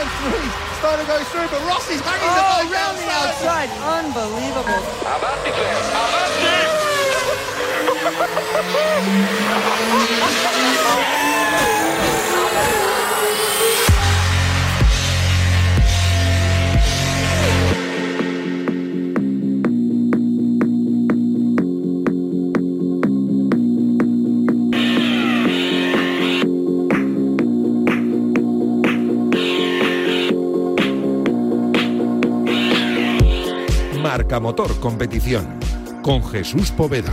and three. Steiner goes through, but Rossi's hanging oh, the ball round the outside. Unbelievable. I'm up to Claire. I'm Marca Motor Competición con Jesús Poveda.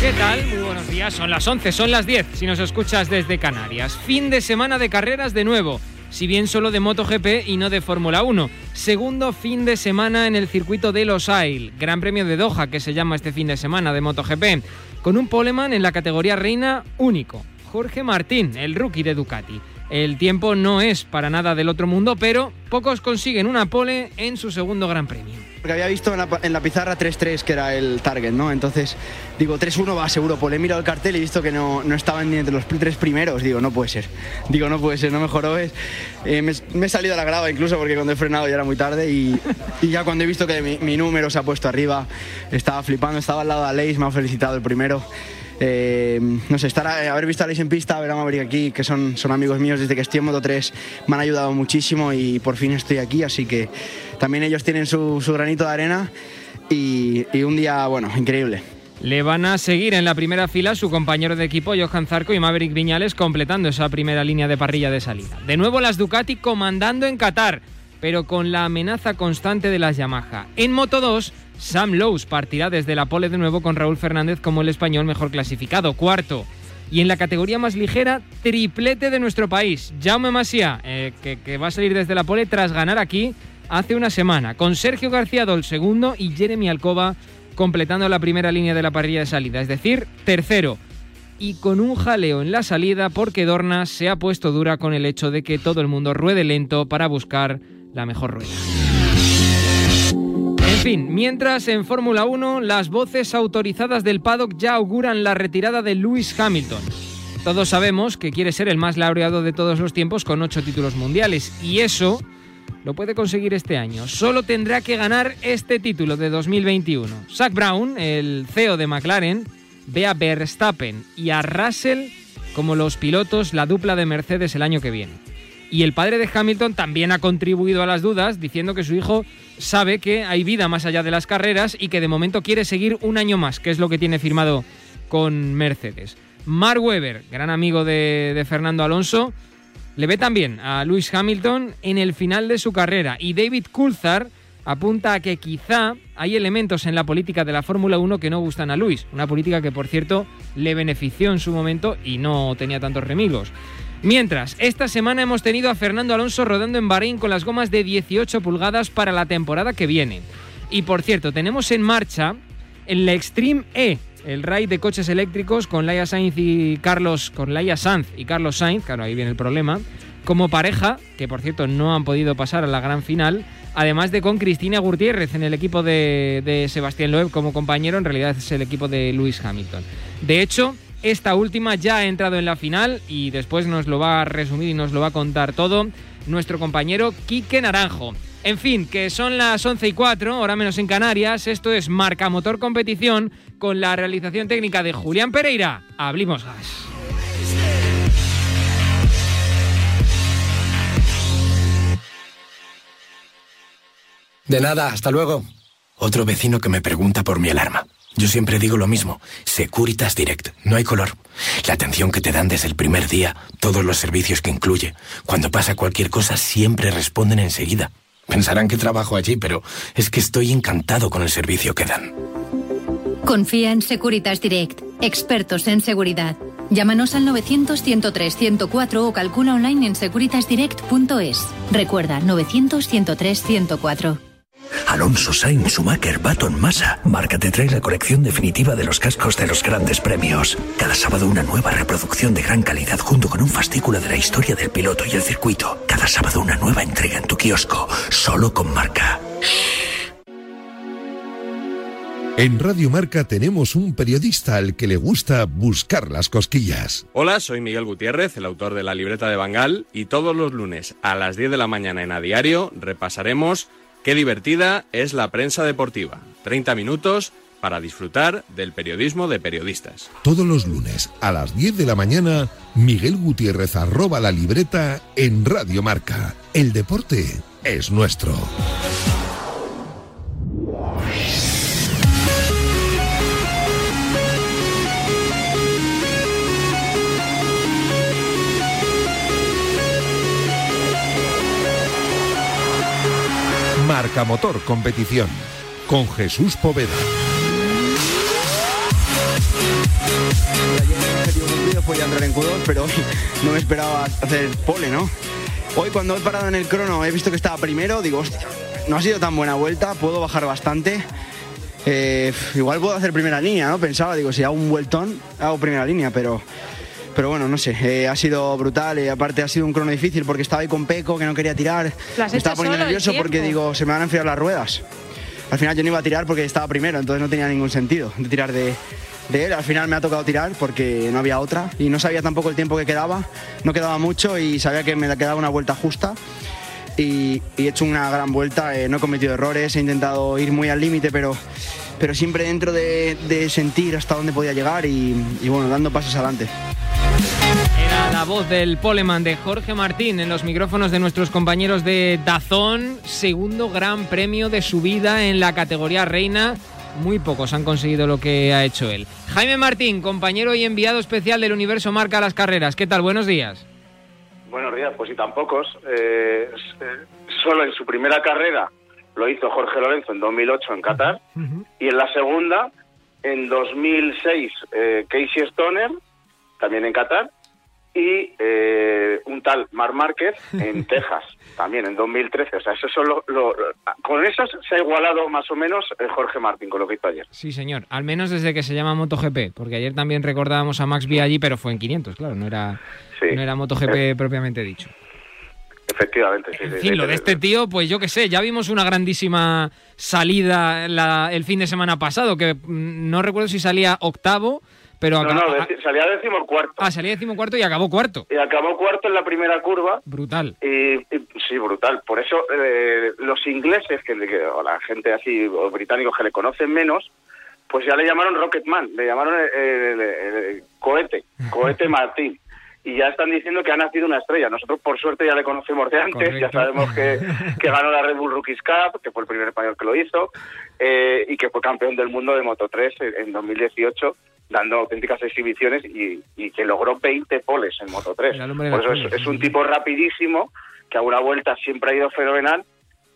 ¿Qué tal? Muy buenos días. Son las 11, son las 10 si nos escuchas desde Canarias. Fin de semana de carreras de nuevo si bien solo de MotoGP y no de Fórmula 1. Segundo fin de semana en el circuito de Los Ailes, Gran Premio de Doha que se llama este fin de semana de MotoGP, con un poleman en la categoría reina único, Jorge Martín, el rookie de Ducati. El tiempo no es para nada del otro mundo, pero pocos consiguen una pole en su segundo Gran Premio. Porque había visto en la, pizarra 3-3 que era el target, ¿no? Entonces digo 3-1 va seguro pole. He mirado el cartel y he visto que no, no estaban ni entre los tres primeros. Digo, no puede ser. Digo, no puede ser, no mejoró. Eh, me, he salido a la grava incluso porque cuando he frenado ya era muy tarde y, ya cuando he visto que mi, mi, número se ha puesto arriba, estaba flipando, estaba al lado de Aleix, me ha felicitado el primero. Eh, no sé, estar haber visto a Alex en pista, ver a Maverick aquí, que son, son amigos míos desde que estoy en Moto 3, me han ayudado muchísimo y por fin estoy aquí, así que también ellos tienen su, granito de arena y, y un día, bueno, increíble. Le van a seguir en la primera fila su compañero de equipo Johan Zarco y Maverick Viñales completando esa primera línea de parrilla de salida. De nuevo las Ducati comandando en Qatar, pero con la amenaza constante de las Yamaha. En Moto 2 Sam Lowe's partirá desde la pole de nuevo con Raúl Fernández como el español mejor clasificado, cuarto. Y en la categoría más ligera, triplete de nuestro país, Jaume Masia, eh, que, va a salir desde la pole tras ganar aquí hace una semana, con Sergio García el segundo y Jeremy Alcoba completando la primera línea de la parrilla de salida, es decir, tercero. Y con un jaleo en la salida porque Dorna se ha puesto dura con el hecho de que todo el mundo ruede lento para buscar la mejor rueda. Fin, mientras en Fórmula 1 las voces autorizadas del paddock ya auguran la retirada de Lewis Hamilton. Todos sabemos que quiere ser el más laureado de todos los tiempos con ocho títulos mundiales y eso lo puede conseguir este año. Solo tendrá que ganar este título de 2021. Zach Brown, el CEO de McLaren, ve a Verstappen y a Russell como los pilotos, la dupla de Mercedes el año que viene. Y el padre de Hamilton también ha contribuido a las dudas diciendo que su hijo sabe que hay vida más allá de las carreras y que de momento quiere seguir un año más, que es lo que tiene firmado con Mercedes. Mark Webber, gran amigo de, Fernando Alonso, le ve también a Lewis Hamilton en el final de su carrera y David Coulthard apunta a que quizá hay elementos en la política de la Fórmula 1 que no gustan a Lewis, una política que por cierto le benefició en su momento y no tenía tantos remigos. Mientras, esta semana hemos tenido a Fernando Alonso rodando en Bahrein con las gomas de 18 pulgadas para la temporada que viene. Y por cierto, tenemos en marcha en la Extreme E, el raid de coches eléctricos con Laia Sainz y Carlos, con Laia Sanz y Carlos Sainz, claro, ahí viene el problema, como pareja, que por cierto no han podido pasar a la gran final, además de con Cristina Gutiérrez en el equipo de, de Sebastián Loeb como compañero, en realidad es el equipo de Lewis Hamilton. De hecho, esta última ya ha entrado en la final y después nos lo va a resumir y nos lo va a contar todo nuestro compañero Quique Naranjo. En fin, que son las 11 y 4, ahora menos en Canarias. Esto es Marca Motor Competición con la realización técnica de Julián Pereira. Abrimos gas. De nada, hasta luego. Otro vecino que me pregunta por mi alarma. Yo siempre digo lo mismo, Securitas Direct, no hay color. La atención que te dan desde el primer día, todos los servicios que incluye. Cuando pasa cualquier cosa siempre responden enseguida. Pensarán que trabajo allí, pero es que estoy encantado con el servicio que dan. Confía en Securitas Direct, expertos en seguridad. Llámanos al 900-103-104 o calcula online en securitasdirect.es. Recuerda, 900-103-104. Alonso Sainz Schumacher Baton Massa. Marca te trae la colección definitiva de los cascos de los grandes premios. Cada sábado una nueva reproducción de gran calidad junto con un fascículo de la historia del piloto y el circuito. Cada sábado una nueva entrega en tu kiosco, solo con marca. En Radio Marca tenemos un periodista al que le gusta buscar las cosquillas. Hola, soy Miguel Gutiérrez, el autor de la libreta de Bangal, y todos los lunes a las 10 de la mañana en A Diario repasaremos qué divertida es la prensa deportiva. 30 minutos para disfrutar del periodismo de periodistas. Todos los lunes a las 10 de la mañana, Miguel Gutiérrez arroba la libreta en Radio Marca. El deporte es nuestro. Motor Competición con Jesús Poveda. Fue andar en Q2, pero hoy no me esperaba hacer pole, ¿no? Hoy cuando he parado en el crono he visto que estaba primero, digo, hostia, no ha sido tan buena vuelta, puedo bajar bastante. Eh, igual puedo hacer primera línea, ¿no? Pensaba, digo, si hago un vueltón, hago primera línea, pero pero bueno, no sé, eh, ha sido brutal y aparte ha sido un crono difícil porque estaba ahí con Peco, que no quería tirar. Me estaba poniendo nervioso porque digo, se me van a enfriar las ruedas. Al final yo no iba a tirar porque estaba primero, entonces no tenía ningún sentido de tirar de, de él. Al final me ha tocado tirar porque no había otra y no sabía tampoco el tiempo que quedaba. No quedaba mucho y sabía que me quedaba una vuelta justa. Y, y he hecho una gran vuelta, eh, no he cometido errores, he intentado ir muy al límite, pero, pero siempre dentro de, de, sentir hasta dónde podía llegar y, y bueno, dando pasos adelante. La voz del poleman de Jorge Martín en los micrófonos de nuestros compañeros de Dazón, segundo gran premio de su vida en la categoría reina. Muy pocos han conseguido lo que ha hecho él. Jaime Martín, compañero y enviado especial del Universo Marca a las Carreras. ¿Qué tal? Buenos días. Buenos días, pues sí, tan pocos. Eh, solo en su primera carrera lo hizo Jorge Lorenzo en 2008 en Qatar uh -huh. y en la segunda, en 2006, eh, Casey Stoner, también en Qatar, y eh, un tal Mar Márquez en Texas, también en 2013. O sea, eso son lo, lo, con esos se ha igualado más o menos Jorge Martín con lo que hizo ayer. Sí, señor. Al menos desde que se llama MotoGP, porque ayer también recordábamos a Max allí, pero fue en 500, claro, no era, sí. no era MotoGP eh. propiamente dicho. Efectivamente, sí. En sí, fin, sí, lo de este tío, pues yo qué sé, ya vimos una grandísima salida la, el fin de semana pasado, que mm, no recuerdo si salía octavo, pero no, no, deci salía décimo cuarto. Ah, salía décimo cuarto y acabó cuarto. Y acabó cuarto en la primera curva. Brutal. Y, y sí, brutal. Por eso eh, los ingleses, que, que, o la gente así, o británicos que le conocen menos, pues ya le llamaron Rocketman, le llamaron el, el, el cohete, cohete Martín. Y ya están diciendo que ha nacido una estrella. Nosotros, por suerte, ya le conocemos de antes, Correcto. ya sabemos que, que ganó la Red Bull Rookies Cup, que fue el primer español que lo hizo, eh, y que fue campeón del mundo de Moto 3 en 2018 dando auténticas exhibiciones y, y, que logró 20 poles en Moto 3. Por eso es, es, un tipo rapidísimo, que a una vuelta siempre ha ido fenomenal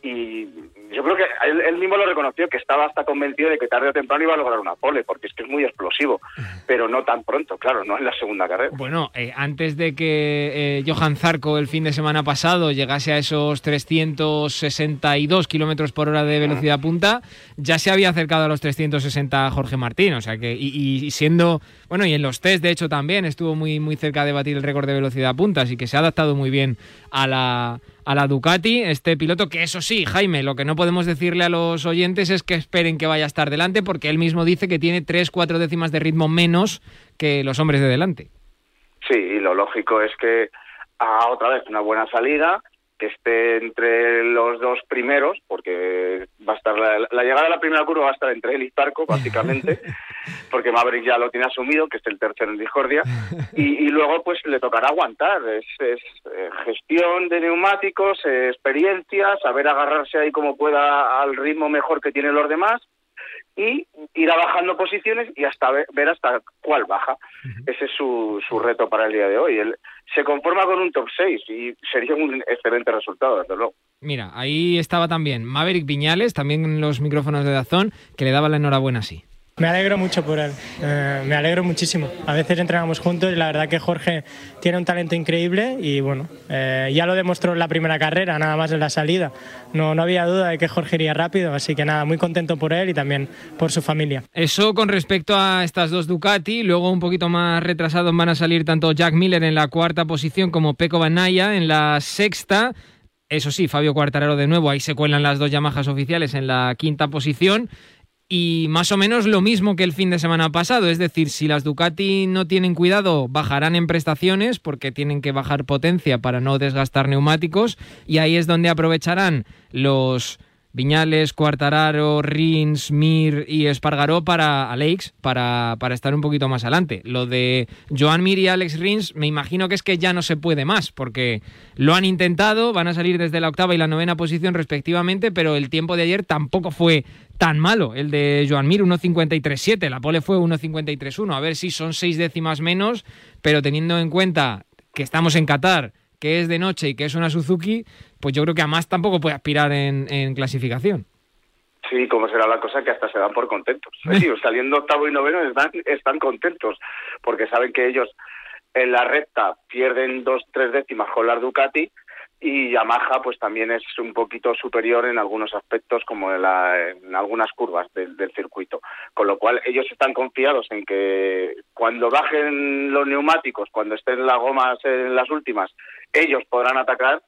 y yo creo que él, él, mismo lo reconoció, que estaba hasta convencido de que tarde o temprano iba a lograr una pole, porque es que es muy explosivo, pero no tan pronto, claro, no en la segunda carrera. Bueno, eh, antes de que eh, Johan Zarco el fin de semana pasado llegase a esos 362 kilómetros por hora de velocidad punta, ya se había acercado a los 360 Jorge Martín, o sea que, y, y siendo, bueno, y en los test de hecho también estuvo muy, muy cerca de batir el récord de velocidad punta, así que se ha adaptado muy bien a la a la Ducati, este piloto que eso sí, Jaime, lo que no podemos decirle a los oyentes es que esperen que vaya a estar delante porque él mismo dice que tiene 3-4 décimas de ritmo menos que los hombres de delante. Sí, y lo lógico es que haga otra vez una buena salida, que esté entre los dos primeros, porque va a estar la, la, llegada a la primera curva va a estar entre él y Zarco, básicamente, porque Maverick ya lo tiene asumido, que es el tercero en discordia, y, y luego pues le tocará aguantar, es, es eh, gestión de neumáticos, eh, experiencia, saber agarrarse ahí como pueda al ritmo mejor que tienen los demás, y irá bajando posiciones y hasta ver, ver hasta cuál baja. Ese es su, su, reto para el día de hoy. Él se conforma con un top 6 y sería un excelente resultado, desde luego. Mira, ahí estaba también Maverick Viñales, también en los micrófonos de Dazón, que le daba la enhorabuena sí. Me alegro mucho por él, eh, me alegro muchísimo. A veces entrenamos juntos y la verdad que Jorge tiene un talento increíble y bueno, eh, ya lo demostró en la primera carrera, nada más en la salida. No, no había duda de que Jorge iría rápido, así que nada, muy contento por él y también por su familia. Eso con respecto a estas dos Ducati, luego un poquito más retrasados van a salir tanto Jack Miller en la cuarta posición como Pecco Bagnaia en la sexta. Eso sí, Fabio Quartararo de nuevo, ahí se cuelan las dos Yamahas oficiales en la quinta posición y más o menos lo mismo que el fin de semana pasado, es decir, si las Ducati no tienen cuidado, bajarán en prestaciones porque tienen que bajar potencia para no desgastar neumáticos y ahí es donde aprovecharán los Viñales, Cuartararo, Rins, Mir y Espargaró para Alex, para, para estar un poquito más adelante. Lo de Joan Mir y Alex Rins, me imagino que es que ya no se puede más, porque lo han intentado, van a salir desde la octava y la novena posición respectivamente, pero el tiempo de ayer tampoco fue tan malo. El de Joan Mir, 1.53.7, la pole fue 1.53.1. A ver si son seis décimas menos, pero teniendo en cuenta que estamos en Qatar, que es de noche y que es una Suzuki, pues yo creo que además tampoco puede aspirar en, en clasificación. Sí, como será la cosa que hasta se dan por contentos. Sí, saliendo octavo y noveno están, están contentos porque saben que ellos en la recta pierden dos, tres décimas con la Ducati y Yamaha pues también es un poquito superior en algunos aspectos como en, la, en algunas curvas del, del, circuito con lo cual ellos están confiados en que cuando bajen los neumáticos cuando estén las gomas en las últimas ellos podrán atacar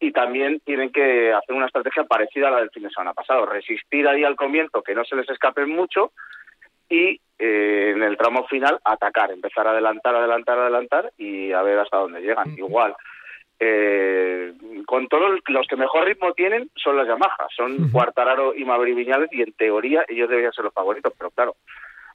y también tienen que hacer una estrategia parecida a la del fin de semana pasado, resistir ahí al comienzo, que no se les escapen mucho y eh, en el tramo final atacar, empezar a adelantar, adelantar, adelantar y a ver hasta dónde llegan. Igual, eh, con todos los que mejor ritmo tienen son las Yamaha, son Cuartararo y Maverick Viñales y en teoría ellos deberían ser los favoritos, pero claro,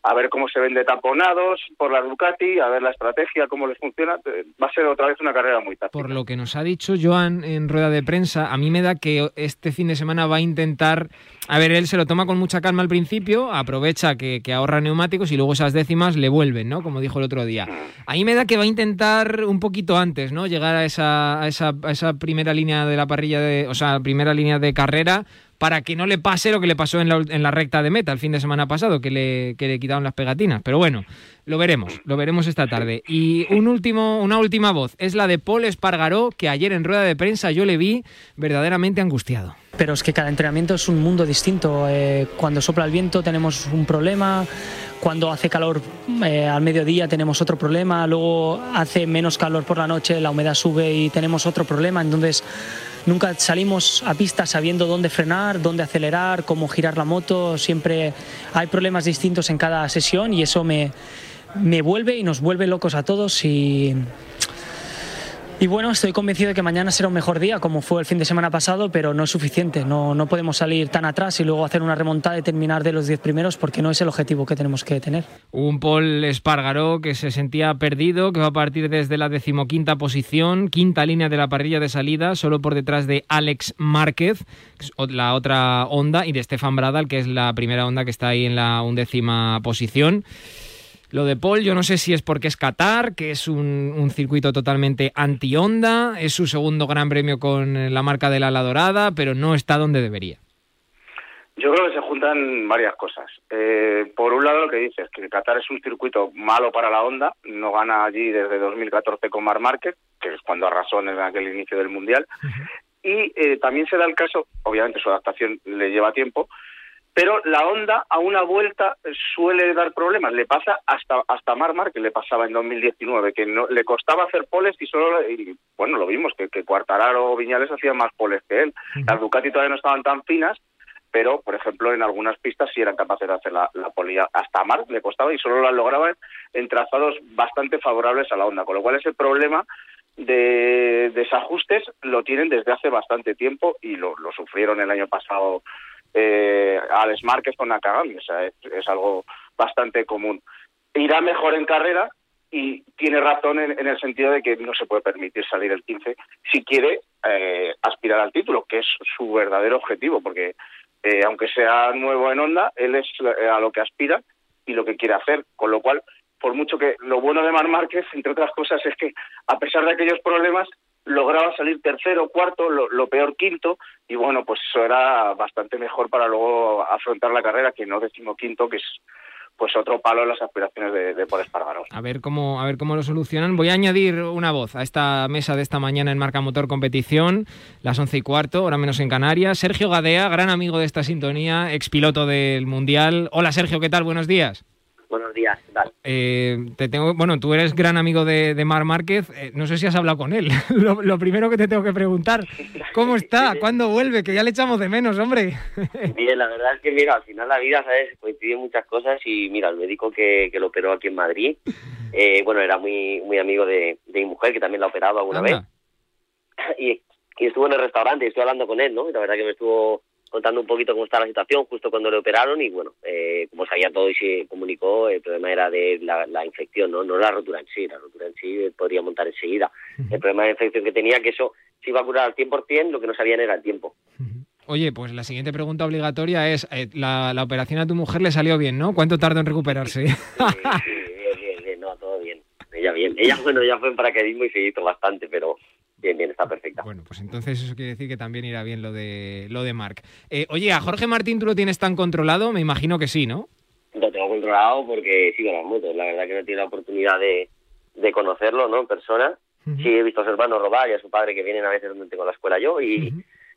a ver cómo se ven de taponados por la Ducati, a ver la estrategia, cómo les funciona. Va a ser otra vez una carrera muy táctica. Por lo que nos ha dicho Joan en rueda de prensa, a mí me da que este fin de semana va a intentar... A ver, él se lo toma con mucha calma al principio, aprovecha que, que ahorra neumáticos y luego esas décimas le vuelven, ¿no? Como dijo el otro día. A mí me da que va a intentar un poquito antes, ¿no? Llegar a esa, a esa, a esa primera línea de la parrilla, de, o sea, primera línea de carrera para que no le pase lo que le pasó en la, recta de meta el fin de semana pasado, que le, que quitaron las pegatinas. Pero bueno, lo veremos, lo veremos esta tarde. Y un último, una última voz es la de Paul Espargaró, que ayer en rueda de prensa yo le vi verdaderamente angustiado. Pero es que cada entrenamiento es un mundo distinto. Eh, cuando sopla el viento tenemos un problema, cuando hace calor eh, al mediodía tenemos otro problema, luego hace menos calor por la noche, la humedad sube y tenemos otro problema. Entonces nunca salimos a pista sabiendo dónde frenar, dónde acelerar, cómo girar la moto. Siempre hay problemas distintos en cada sesión y eso me, me vuelve y nos vuelve locos a todos y... Y bueno, estoy convencido de que mañana será un mejor día, como fue el fin de semana pasado, pero no es suficiente. No, no podemos salir tan atrás y luego hacer una remontada y terminar de los 10 primeros, porque no es el objetivo que tenemos que tener. Un Paul Espargaró que se sentía perdido, que va a partir desde la decimoquinta posición, quinta línea de la parrilla de salida, solo por detrás de Alex Márquez, la otra onda, y de Stefan Bradal, que es la primera onda que está ahí en la undécima posición. Lo de Paul, yo no sé si es porque es Qatar, que es un, un circuito totalmente anti-onda, es su segundo gran premio con la marca de la ala dorada, pero no está donde debería. Yo creo que se juntan varias cosas. Eh, por un lado, lo que dices, que Qatar es un circuito malo para la Honda, no gana allí desde 2014 con Mar Márquez, que es cuando arrasó en aquel inicio del Mundial, uh -huh. y eh, también se da el caso, obviamente su adaptación le lleva tiempo, pero la Honda a una vuelta suele dar problemas. Le pasa hasta hasta Marmar, que le pasaba en 2019, que no, le costaba hacer poles y solo, y, bueno, lo vimos, que, que Cuartararo o Viñales hacían más poles que él. Las Ducati todavía no estaban tan finas, pero, por ejemplo, en algunas pistas sí eran capaces de hacer la, la polilla. Hasta a Marc le costaba y solo la lograban en trazados bastante favorables a la Honda, con lo cual ese problema de desajustes lo tienen desde hace bastante tiempo y lo, lo sufrieron el año pasado eh, Alex Márquez con Nakagami, o sea, es, algo bastante común. Irá mejor en carrera y tiene razón en, el sentido de que no se puede permitir salir el 15 si quiere eh, aspirar al título, que es su verdadero objetivo, porque eh, aunque sea nuevo en onda, él es a lo que aspira y lo que quiere hacer, con lo cual, por mucho que lo bueno de Mar Márquez, entre otras cosas, es que a pesar de aquellos problemas, lograba salir tercero, cuarto, lo, lo, peor quinto, y bueno, pues eso era bastante mejor para luego afrontar la carrera que no decimoquinto, que es pues otro palo en las aspiraciones de, de Espargaró. A ver cómo a ver cómo lo solucionan. Voy a añadir una voz a esta mesa de esta mañana en Marca Motor Competición, las once y cuarto, ahora menos en Canarias. Sergio Gadea, gran amigo de esta sintonía, expiloto del Mundial. Hola Sergio, ¿qué tal? Buenos días. Buenos días, ¿qué tal? Eh, te tengo, bueno, tú eres gran amigo de, de Mar Márquez. eh, no sé si has hablado con él. lo, lo primero que te tengo que preguntar, ¿cómo está? ¿Cuándo vuelve? Que ya le echamos de menos, hombre. Bien, la verdad es que, mira, al final la vida, ¿sabes? Coincide muchas cosas y, mira, el médico que, que lo operó aquí en Madrid, eh, bueno, era muy muy amigo de, de mi mujer, que también la ha operado alguna Anda. vez. Y, y estuvo en el restaurante y estuve hablando con él, ¿no? Y la verdad que me estuvo contando un poquito cómo está la situación justo cuando le operaron y, bueno, eh, como sabía todo y se comunicó, el problema era de la, la infección, ¿no? No la rotura en sí, la rotura en sí podría montar enseguida. El problema de infección que tenía, que eso se iba a curar al 100%, lo que no sabían era el tiempo. Oye, pues la siguiente pregunta obligatoria es, eh, la, la operación a tu mujer le salió bien, ¿no? ¿Cuánto tardó en recuperarse? Sí, bien, bien, no, todo bien. Ella bien. Ella, bueno, ella fue en paracaidismo y se hizo bastante, pero bien, bien, está perfecta. Bueno, pues entonces eso quiere decir que también irá bien lo de lo de Marc. Eh, oye, ¿a Jorge Martín tú lo tienes tan controlado? Me imagino que sí, ¿no? Lo tengo controlado porque sigo las motos. La verdad que no he tenido la oportunidad de, de conocerlo, ¿no? En persona. Sí, he visto a su hermano robar y a su padre que vienen a veces donde tengo la escuela yo y,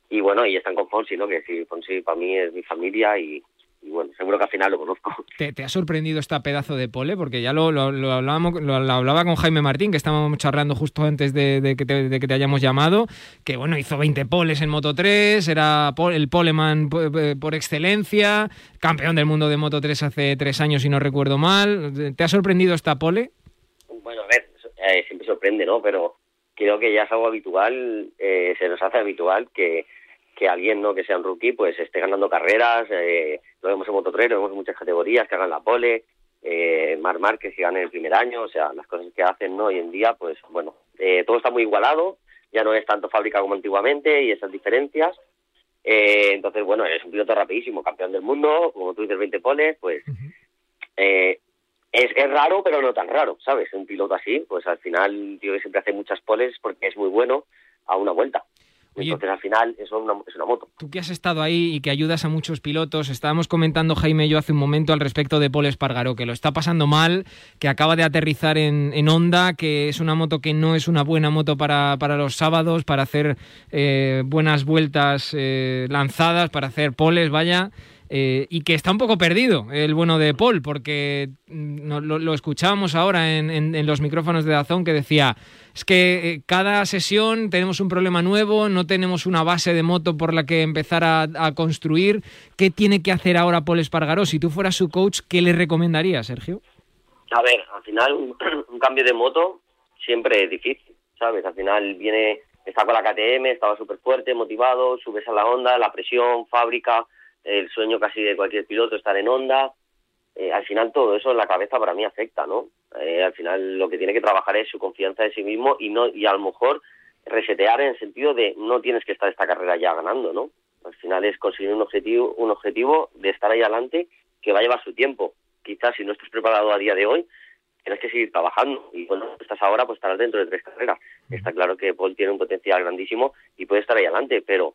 y bueno, y están con Fonsi, ¿no? Que sí, Fonsi para mí es mi familia y, y bueno, seguro que al final lo conozco. ¿Te, te ha sorprendido esta pedazo de pole? Porque ya lo, lo, lo hablábamos, lo, lo hablaba con Jaime Martín, que estábamos charlando justo antes de, de que, te, de que te hayamos llamado, que bueno, hizo 20 poles en Moto 3, era el poleman po- eh, por excelencia, campeón del mundo de Moto 3 hace tres años, si no recuerdo mal. ¿Te ha sorprendido esta pole? Bueno, a ver, eh, siempre sorprende, ¿no? Pero creo que ya es algo habitual, eh, se nos hace habitual que, que alguien, ¿no? Que sea un rookie, pues esté ganando carreras, eh, lo vemos en Moto3, lo vemos en muchas categorías, que hagan la pole, eh, Mar Márquez que gane el primer año, o sea, las cosas que hacen, ¿no? Hoy en día, pues bueno, eh, todo está muy igualado, ya no es tanto fábrica como antiguamente y esas diferencias. Eh, entonces, bueno, es un piloto rapidísimo, campeón del mundo, como tú dices, 20 poles, pues eh, es, es raro, pero no tan raro, ¿sabes? Un piloto así, pues al final, tío que siempre hace muchas poles porque es muy bueno a una vuelta. Oye. Entonces, al final, eso es una, es una moto. Tú que has estado ahí y que ayudas a muchos pilotos, estábamos comentando Jaime y yo hace un momento al respecto de Paul Espargaró, que lo está pasando mal, que acaba de aterrizar en, en Honda, que es una moto que no es una buena moto para, para los sábados, para hacer eh, buenas vueltas eh, lanzadas, para hacer poles, vaya. Eh, y que está un poco perdido el bueno de Paul, porque mm, lo, lo escuchábamos ahora en, en- en los micrófonos de Dazón que decía, es que eh, cada sesión tenemos un problema nuevo, no tenemos una base de moto por la que empezar a, a construir. ¿Qué tiene que hacer ahora Paul Espargaró? Si tú fueras su coach, ¿qué le recomendarías, Sergio? A ver, al final, un, un cambio de moto siempre es difícil, ¿sabes? Al final viene, está con la KTM, estaba súper fuerte, motivado, subes a la onda, la presión, fábrica, el sueño casi de cualquier piloto estar en onda. Eh, al final todo eso en la cabeza para mí afecta, ¿no? Eh, al final lo que tiene que trabajar es su confianza en sí mismo y no y a lo mejor resetear en el sentido de no tienes que estar esta carrera ya ganando, ¿no? Al final es conseguir un objetivo, un objetivo de estar ahí adelante que va a llevar su tiempo. Quizás si no estás preparado a día de hoy, tienes que seguir trabajando. Y cuando estás ahora, pues estarás dentro de tres carreras. Está claro que Paul tiene un potencial grandísimo y puede estar ahí adelante, pero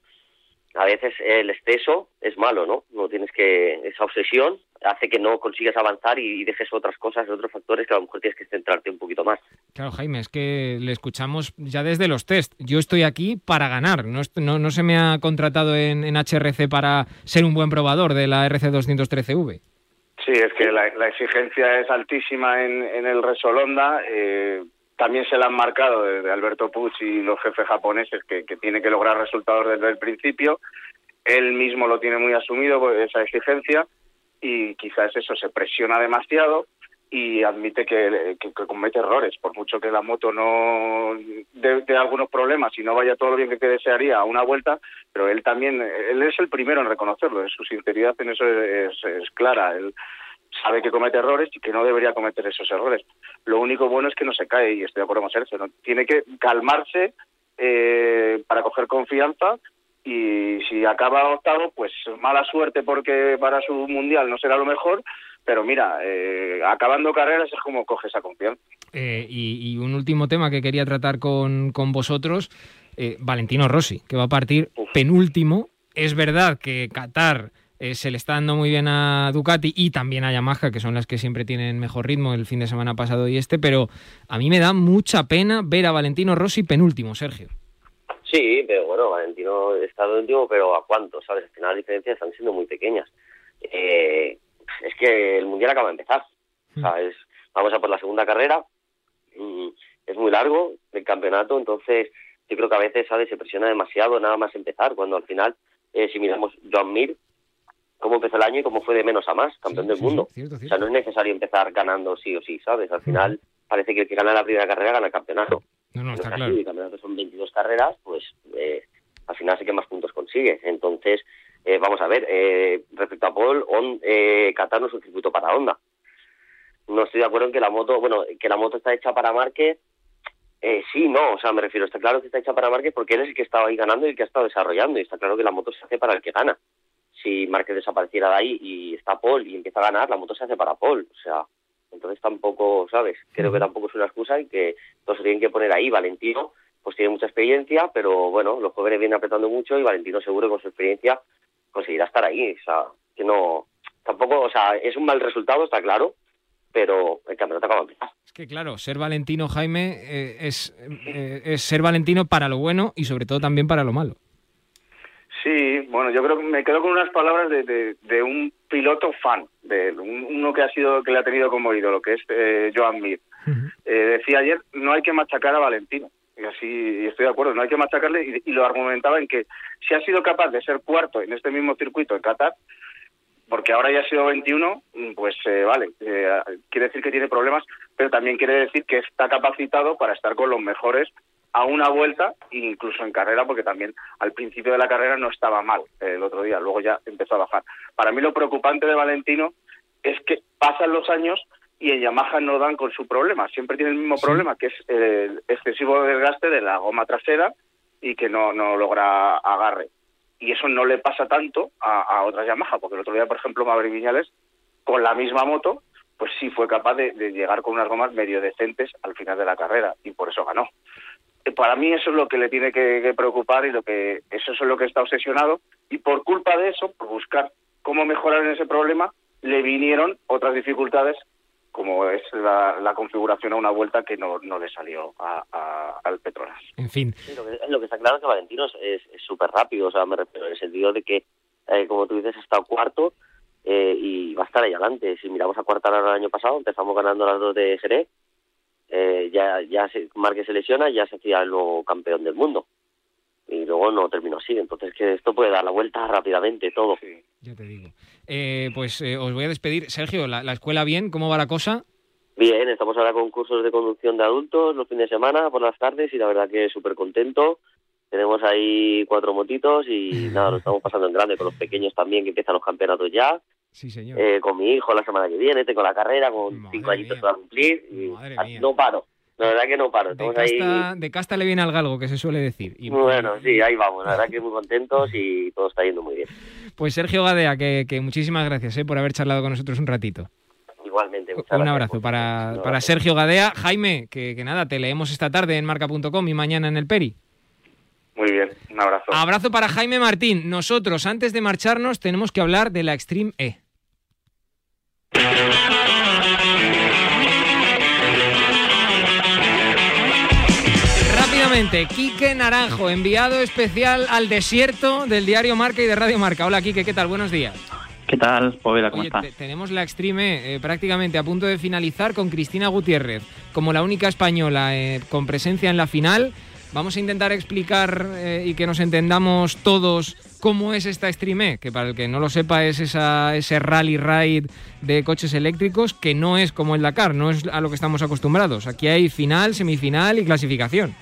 a veces el exceso es malo, ¿no? No tienes que esa obsesión hace que no consigas avanzar y dejes otras cosas, otros factores que a lo mejor tienes que centrarte un poquito más. Claro, Jaime, es que le escuchamos ya desde los test. Yo estoy aquí para ganar. No, no, no se me ha contratado en, en HRC para ser un buen probador de la RC213V. Sí, es que la, la exigencia es altísima en, en el Resol Honda. eh, también se la han marcado desde Alberto Puig y los jefes japoneses que, tiene que lograr resultados desde el principio. Él mismo lo tiene muy asumido, pues, esa exigencia, y quizás eso se presiona demasiado y admite que, comete errores, por mucho que la moto no dé algunos problemas y no vaya todo lo bien que, que desearía a una vuelta, pero él también, él es el primero en reconocerlo, su sinceridad en eso es, es clara, él sabe que comete errores y que no debería cometer esos errores. Lo único bueno es que no se cae, y estoy de acuerdo con Sergio, ¿no? tiene que calmarse eh, para coger confianza y si acaba octavo, pues mala suerte porque para su mundial no será lo mejor, pero mira, eh, acabando carreras es como coge esa confianza. Eh, y, y un último tema que quería tratar con, con vosotros, eh, Valentino Rossi, que va a partir penúltimo. Es verdad que Qatar eh, se le está dando muy bien a Ducati y también a Yamaha, que son las que siempre tienen mejor ritmo el fin de semana pasado y este, pero a mí me da mucha pena ver a Valentino Rossi penúltimo, Sergio. Sí, pero bueno, Valentino está de último, pero ¿a cuánto? ¿Sabes? Al final las diferencias están siendo muy pequeñas. Eh, es que el Mundial acaba de empezar. Es, vamos a por la segunda carrera, mm, es muy largo el campeonato, entonces yo creo que a veces, ¿sabes? Se presiona demasiado nada más empezar, cuando al final, eh, si miramos Joan Mir, cómo empezó el año y cómo fue de menos a más, campeón del mundo. O sea, no es necesario empezar ganando sí o sí, ¿sabes? Al final parece que el que gana la primera carrera gana el campeonato. No, no, es está así, claro. el campeonato son 22 carreras, pues eh, al final sí que más puntos consigue. Entonces, eh, vamos a ver, eh, respecto a Paul, on, eh, Qatar no es un circuito para Honda. No estoy de acuerdo en que la moto, bueno, que la moto está hecha para Márquez. Eh, sí, no, o sea, me refiero, está claro que está hecha para Márquez porque él es el que estaba ahí ganando y el que ha estado desarrollando. Y está claro que la moto se hace para el que gana. Si Márquez desapareciera de ahí y está Paul y empieza a ganar, la moto se hace para Paul. O sea, entonces tampoco, ¿sabes? Creo que tampoco es una excusa y que todos se tienen que poner ahí. Valentino, pues tiene mucha experiencia, pero bueno, los jóvenes vienen apretando mucho y Valentino seguro con su experiencia conseguirá estar ahí. O sea, que no, tampoco, o sea, es un mal resultado, está claro, pero el campeonato acaba de empezar. Es que claro, ser Valentino, Jaime, eh, es, eh, es ser Valentino para lo bueno y sobre todo también para lo malo. Sí, bueno, yo creo que me quedo con unas palabras de, de, de un piloto fan, de un- uno que ha sido que le ha tenido como ídolo, que es eh, Joan Mir. Eh, decía ayer, no hay que machacar a Valentino. Y así y estoy de acuerdo, no hay que machacarle y, y lo argumentaba en que si ha sido capaz de ser cuarto en este mismo circuito en Qatar, porque ahora ya ha sido 21, mm, pues eh, vale, eh, quiere decir que tiene problemas, pero también quiere decir que está capacitado para estar con los mejores a una vuelta, incluso en carrera, porque también al principio de la carrera no estaba mal el otro día, luego ya empezó a bajar. Para mí lo preocupante de Valentino es que pasan los años y en Yamaha no dan con su problema, siempre tiene el mismo problema, que es el excesivo desgaste de la goma trasera y que no, no logra agarre. Y eso no le pasa tanto a, a otras Yamaha, porque el otro día, por ejemplo, Maverick Viñales, con la misma moto, pues sí fue capaz de, de llegar con unas gomas medio decentes al final de la carrera y por eso ganó. Para mí eso es lo que le tiene que, que preocupar y lo que eso es lo que está obsesionado y por culpa de eso, por buscar cómo mejorar en ese problema, le vinieron otras dificultades como es la, la configuración a una vuelta que no, no le salió a- a- al Petronas. En fin. Sí, lo, que, lo que está claro es que Valentino es- súper rápido, o sea, me refiero en el sentido de que, eh, como tú dices, está cuarto eh, y va a estar ahí adelante. Si miramos a cuarta hora el año pasado, empezamos ganando las dos de Jerez, eh, ya, ya se, Márquez se lesiona y ya se hacía el nuevo campeón del mundo. Y luego no terminó así, entonces que esto puede dar la vuelta rápidamente, todo. Ya te digo. Eh, pues eh, os voy a despedir. Sergio, ¿la, la escuela bien? ¿Cómo va la cosa? Bien, estamos ahora con cursos de conducción de adultos los fines de semana, por las tardes, y la verdad que súper contento. Tenemos ahí cuatro motitos y nada, lo estamos pasando en grande con los pequeños también, que empiezan los campeonatos ya. Sí, señor. Eh, con mi hijo la semana que viene, tengo la carrera con cinco añitos para cumplir y a- no paro. La verdad que no paro. De ahí. casta, de casta le viene al galgo, que se suele decir. Y, Bueno, sí, ahí vamos. La verdad que muy contentos y todo está yendo muy bien. Pues Sergio Gadea, que, que muchísimas gracias eh, por haber charlado con nosotros un ratito. Igualmente, muchas Un gracias. abrazo para, para. Sergio Gadea. Jaime, que, que nada, te leemos esta tarde en marca.com y mañana en el Peri. Muy bien, un abrazo. Abrazo para Jaime Martín. Nosotros, antes de marcharnos, tenemos que hablar de la Extreme E. Rápidamente, Quique Naranjo, enviado especial al desierto del diario Marca y de Radio Marca. Hola Quique, ¿qué tal? Buenos días. ¿Qué tal, Poveda? ¿Cómo Oye, estás? te- tenemos la Extreme eh, prácticamente a punto de finalizar con Cristina Gutiérrez como la única española eh, con presencia en la final. Vamos a intentar explicar eh, y que nos entendamos todos cómo es esta Extreme, que para el que no lo sepa es esa, ese rally ride de coches eléctricos que no es como el Dakar, no es a lo que estamos acostumbrados. Aquí hay final, semifinal y clasificación.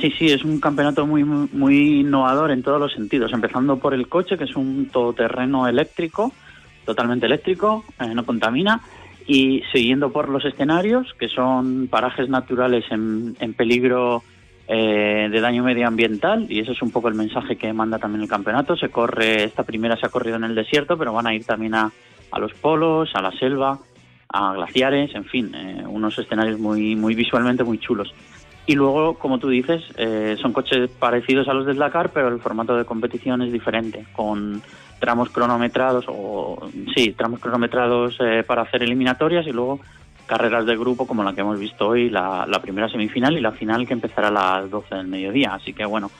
Sí, sí, es un campeonato muy, muy innovador en todos los sentidos, empezando por el coche, que es un todoterreno eléctrico, totalmente eléctrico, eh, no contamina, y siguiendo por los escenarios, que son parajes naturales en, en peligro eh, de daño medioambiental, y ese es un poco el mensaje que manda también el campeonato. Se corre, esta primera se ha corrido en el desierto, pero van a ir también a, a los polos, a la selva, a glaciares, en fin, eh, unos escenarios muy, muy visualmente muy chulos. Y luego, como tú dices, eh, son coches parecidos a los del Dakar, pero el formato de competición es diferente, con tramos cronometrados, o sí, tramos cronometrados eh, para hacer eliminatorias y luego carreras de grupo como la que hemos visto hoy, la, la primera semifinal y la final que empezará a las 12 del mediodía. Así que bueno,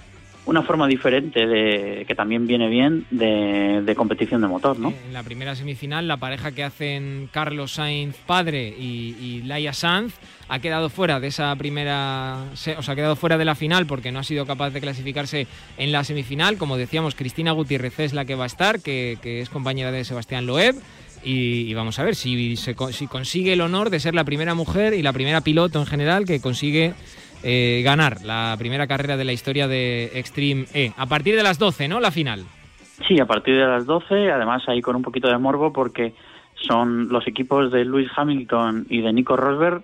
una forma diferente de que también viene bien de, de competición de motor, ¿no? En la primera semifinal, la pareja que hacen Carlos Sainz padre y, y Laia Sanz ha quedado fuera de esa primera, o sea, ha quedado fuera de la final porque no ha sido capaz de clasificarse en la semifinal. Como decíamos, Cristina Gutiérrez es la que va a estar, que, que es compañera de Sebastián Loeb. Y, y vamos a ver si, se si consigue el honor de ser la primera mujer y la primera piloto en general que consigue eh, ganar la primera carrera de la historia de Extreme E. A partir de las 12, ¿no? La final. Sí, a partir de las 12, además ahí con un poquito de morbo porque son los equipos de Lewis Hamilton y de Nico Rosberg.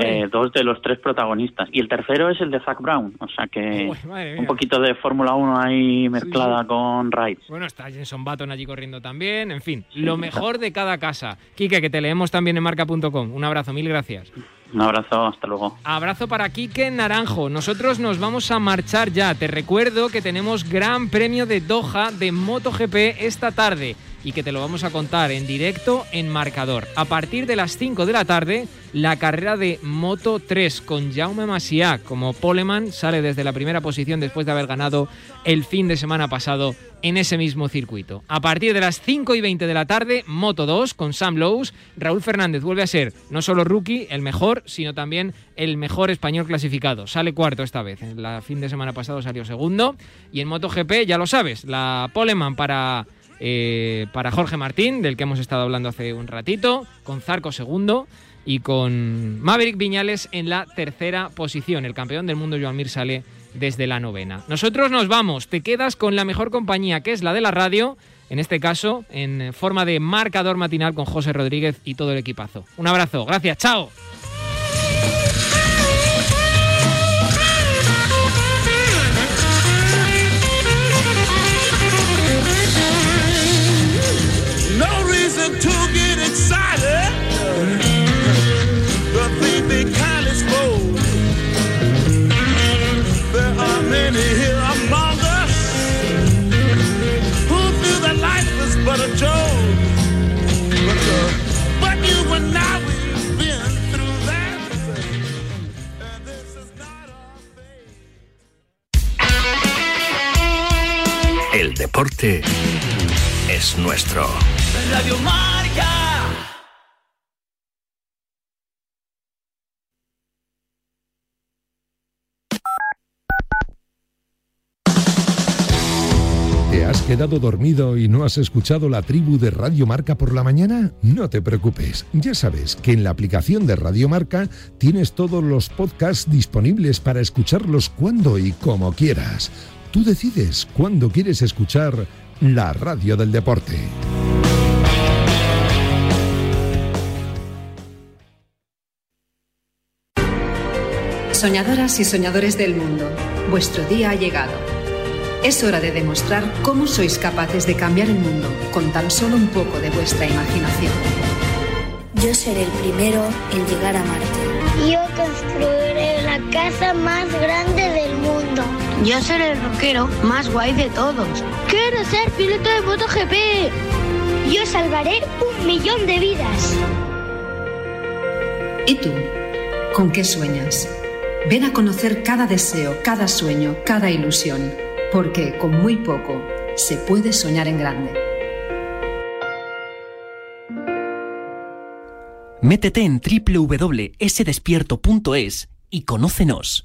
Eh, dos de los tres protagonistas. Y el tercero es el de Zach Brown, o sea que Uy, un poquito de Fórmula 1 ahí mezclada con raids. Bueno, está Jenson Button allí corriendo también. En fin, lo mejor de cada casa. Quique, que te leemos también en marca.com. Un abrazo, mil gracias. Un abrazo, hasta luego. Abrazo para Quique Naranjo. Nosotros nos vamos a marchar ya. Te recuerdo que tenemos Gran Premio de Doha de MotoGP esta tarde y que te lo vamos a contar en directo en marcador. A partir de las 5 de la tarde, la carrera de Moto 3 con Jaume Masia como poleman sale desde la primera posición después de haber ganado el fin de semana pasado en ese mismo circuito. A partir de las 5 y 20 de la tarde, Moto 2 con Sam Lowe's. Raúl Fernández vuelve a ser no solo rookie, el mejor, sino también el mejor español clasificado. Sale cuarto esta vez. En la fin de semana pasado salió segundo. Y en MotoGP, ya lo sabes, la poleman para, eh, para Jorge Martín, del que hemos estado hablando hace un ratito, con Zarco segundo y con Maverick Viñales en la tercera posición. El campeón del mundo, Joan Mir, sale desde la novena. Nosotros nos vamos, te quedas con la mejor compañía, que es la de la radio, en este caso en forma de marcador matinal con José Rodríguez y todo el equipazo. Un abrazo, gracias, chao. Deporte es nuestro. Radio Marca. ¿Te has quedado dormido y no has escuchado la tribu de Radio Marca por la mañana? No te preocupes, ya sabes que en la aplicación de Radio Marca tienes todos los podcasts disponibles para escucharlos cuando y como quieras. Tú decides cuándo quieres escuchar la radio del deporte. Soñadoras y soñadores del mundo, vuestro día ha llegado. Es hora de demostrar cómo sois capaces de cambiar el mundo con tan solo un poco de vuestra imaginación. Yo seré el primero en llegar a Marte. Yo construiré la casa más grande del mundo. Yo seré el rockero más guay de todos. Quiero ser piloto de MotoGP. Yo salvaré un millón de vidas. ¿Y tú? ¿Con qué sueñas? Ven a conocer cada deseo, cada sueño, cada ilusión, porque con muy poco se puede soñar en grande. Métete en www.sdespierto.es y conócenos.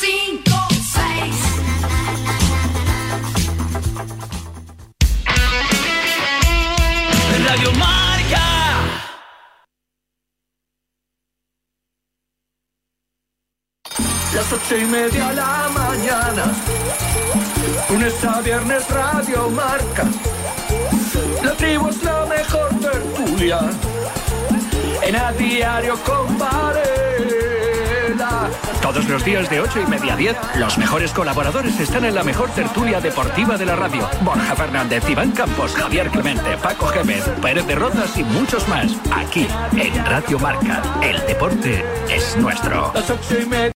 5, 3, 5, 3, 4, 5, 6. Radio Marca. Las ocho y media de la mañana, lunes a viernes Radio Marca. La tribu es la mejor tertulia, en a diario con Todos los días de 8 y media a 10, los mejores colaboradores están en la mejor tertulia deportiva de la radio. Borja Fernández, Iván Campos, Javier Clemente, Paco Gémez, Pérez de Rozas y muchos más. Aquí, en Radio Marca, el deporte es nuestro.